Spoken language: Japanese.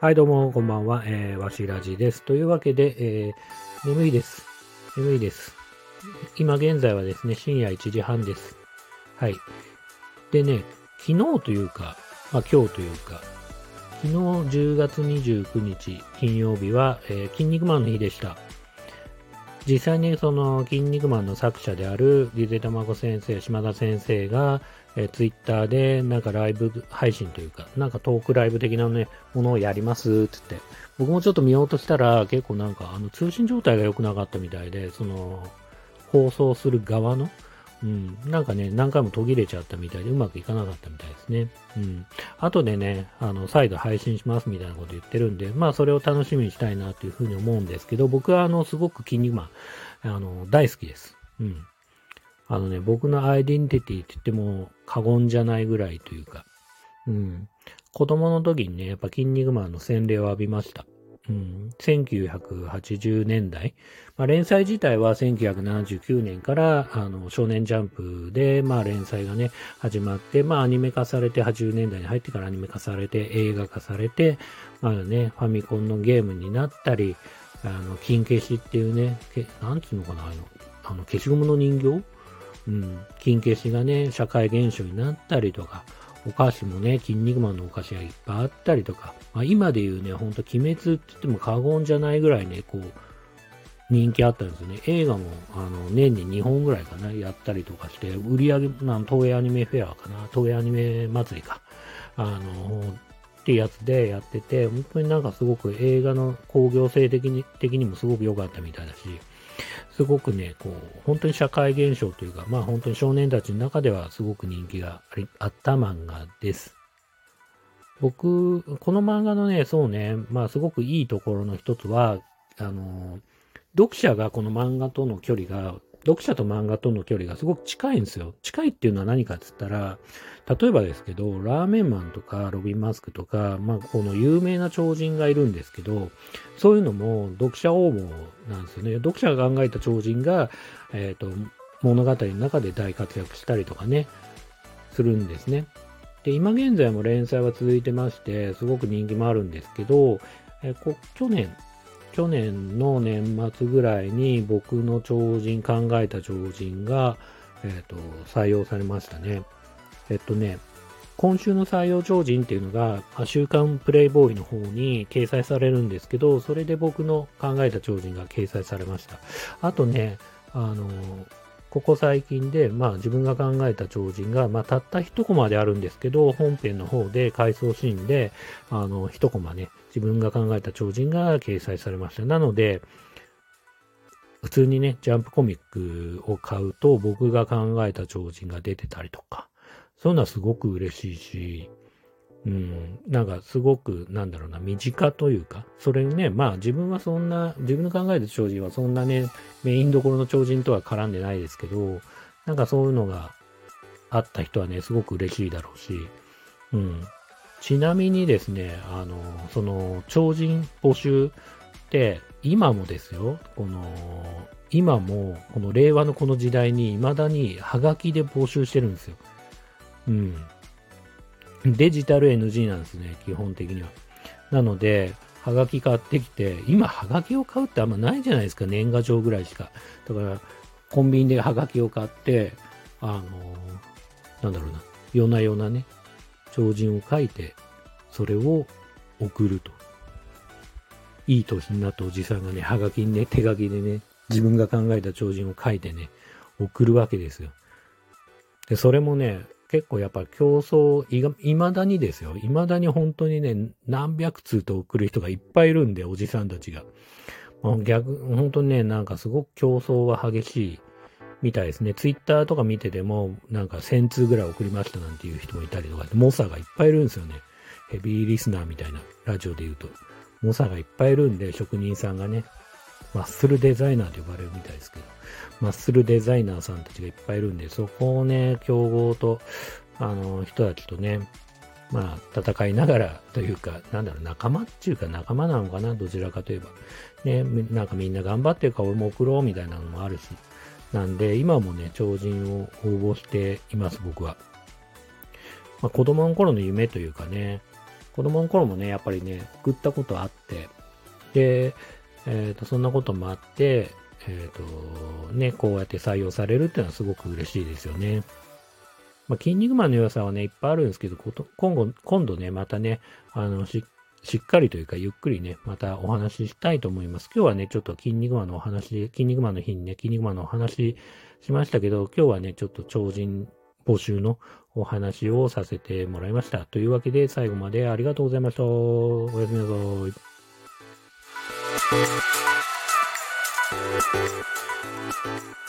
はい、どうも、こんばんは。えー、わしらじです。というわけで、えー、眠いです。眠いです。今現在はですね、深夜1時半です。はい。でね、昨日というか、まあ今日というか、昨日10月29日金曜日は、えー、筋肉マンの日でした。実際にその筋肉マンの作者であるリゼたまご先生、島田先生が、えー、ツイッターでなんかライブ配信というか、なんかトークライブ的なね、ものをやりますって言って、僕もちょっと見ようとしたら結構なんかあの通信状態が良くなかったみたいで、その放送する側のうん。なんかね、何回も途切れちゃったみたいでうまくいかなかったみたいですね。うん。後でね、あの、再度配信しますみたいなこと言ってるんで、まあそれを楽しみにしたいなというふうに思うんですけど、僕はあの、すごく筋肉マン、あの、大好きです。うん。あのね、僕のアイデンティティって言っても過言じゃないぐらいというか、うん。子供の時にね、やっぱ筋肉マンの洗礼を浴びました。うん、1980年代、まあ、連載自体は1979年からあの少年ジャンプで、まあ、連載がね始まって、まあ、アニメ化されて80年代に入ってからアニメ化されて映画化されて、まあね、ファミコンのゲームになったりあの金消しっていうねなんていうのかなあのあの消しゴムの人形、うん、金消しがね社会現象になったりとかお菓子もね、筋肉マンのお菓子がいっぱいあったりとか、まあ、今で言うね、ほんと鬼滅って言っても過言じゃないぐらいね、こう、人気あったんですよね。映画も、あの、年に2本ぐらいかな、やったりとかして、売り上げ、なん東映アニメフェアかな、東映アニメ祭りか、あの、ってやつでやってて、本当になんかすごく映画の工業性的に、的にもすごく良かったみたいだし、すごくね、こう、本当に社会現象というか、まあ本当に少年たちの中ではすごく人気があった漫画です。僕、この漫画のね、そうね、まあすごくいいところの一つは、あの、読者がこの漫画との距離が読者と漫画との距離がすごく近いんですよ。近いっていうのは何かっつったら、例えばですけど、ラーメンマンとかロビン・マスクとか、まあ、この有名な超人がいるんですけど、そういうのも読者応募なんですよね。読者が考えた超人が、えっ、ー、と、物語の中で大活躍したりとかね、するんですね。で、今現在も連載は続いてまして、すごく人気もあるんですけど、えこ去年、去年の年末ぐらいに僕の超人、考えた超人が、えっ、ー、と、採用されましたね。えっとね、今週の採用超人っていうのが、週刊プレイボーイの方に掲載されるんですけど、それで僕の考えた超人が掲載されました。あとね、あの、ここ最近で、まあ自分が考えた超人が、まあたった一コマであるんですけど、本編の方で回想シーンで、あの、一コマね、自分が考えた超人が掲載されました。なので、普通にね、ジャンプコミックを買うと、僕が考えた超人が出てたりとか、そういうのはすごく嬉しいし、うん、なんかすごく、なんだろうな、身近というか、それね、まあ自分はそんな、自分の考える超人はそんなね、メインどころの超人とは絡んでないですけど、なんかそういうのがあった人はね、すごく嬉しいだろうし、うん。ちなみにですね、あの、その、超人募集って、今もですよ、この、今も、この令和のこの時代に、未だにハガキで募集してるんですよ。うん。デジタル NG なんですね、基本的には。なので、はがき買ってきて、今はがきを買うってあんまないじゃないですか、年賀状ぐらいしか。だから、コンビニではがきを買って、あのなんだろうな、夜な夜なね、超人を書いて、それを送ると。いい年になったおじさんがね、はがきにね、手書きでね、自分が考えた超人を書いてね、送るわけですよ。で、それもね、結構やっぱ競争、いまだにですよ。いまだに本当にね、何百通と送る人がいっぱいいるんで、おじさんたちが。逆、本当にね、なんかすごく競争は激しいみたいですね。ツイッターとか見てても、なんか1000通ぐらい送りましたなんていう人もいたりとか、モサがいっぱいいるんですよね。ヘビーリスナーみたいな、ラジオで言うと。モサがいっぱいいるんで、職人さんがね、マッスルデザイナーと呼ばれるみたいですけど。マッスルデザイナーさんたちがいっぱいいるんで、そこをね、競合と、あの、人たちとね、まあ、戦いながらというか、なんだろう、仲間っていうか仲間なのかな、どちらかといえば。ね、なんかみんな頑張ってるか俺も送ろうみたいなのもあるし。なんで、今もね、超人を応募しています、僕は。まあ、子供の頃の夢というかね、子供の頃もね、やっぱりね、送ったことあって、で、えっ、ー、と、そんなこともあって、えっ、ー、と、ね、こうやって採用されるっていうのはすごく嬉しいですよね。まあ、筋肉マンの良さはね、いっぱいあるんですけど、今後、今度ね、またね、あの、しっかりというか、ゆっくりね、またお話ししたいと思います。今日はね、ちょっと筋肉マンのお話、筋肉マンの日にね、筋肉マンのお話しましたけど、今日はね、ちょっと超人募集のお話をさせてもらいました。というわけで、最後までありがとうございました。おやすみなさい。Thank you.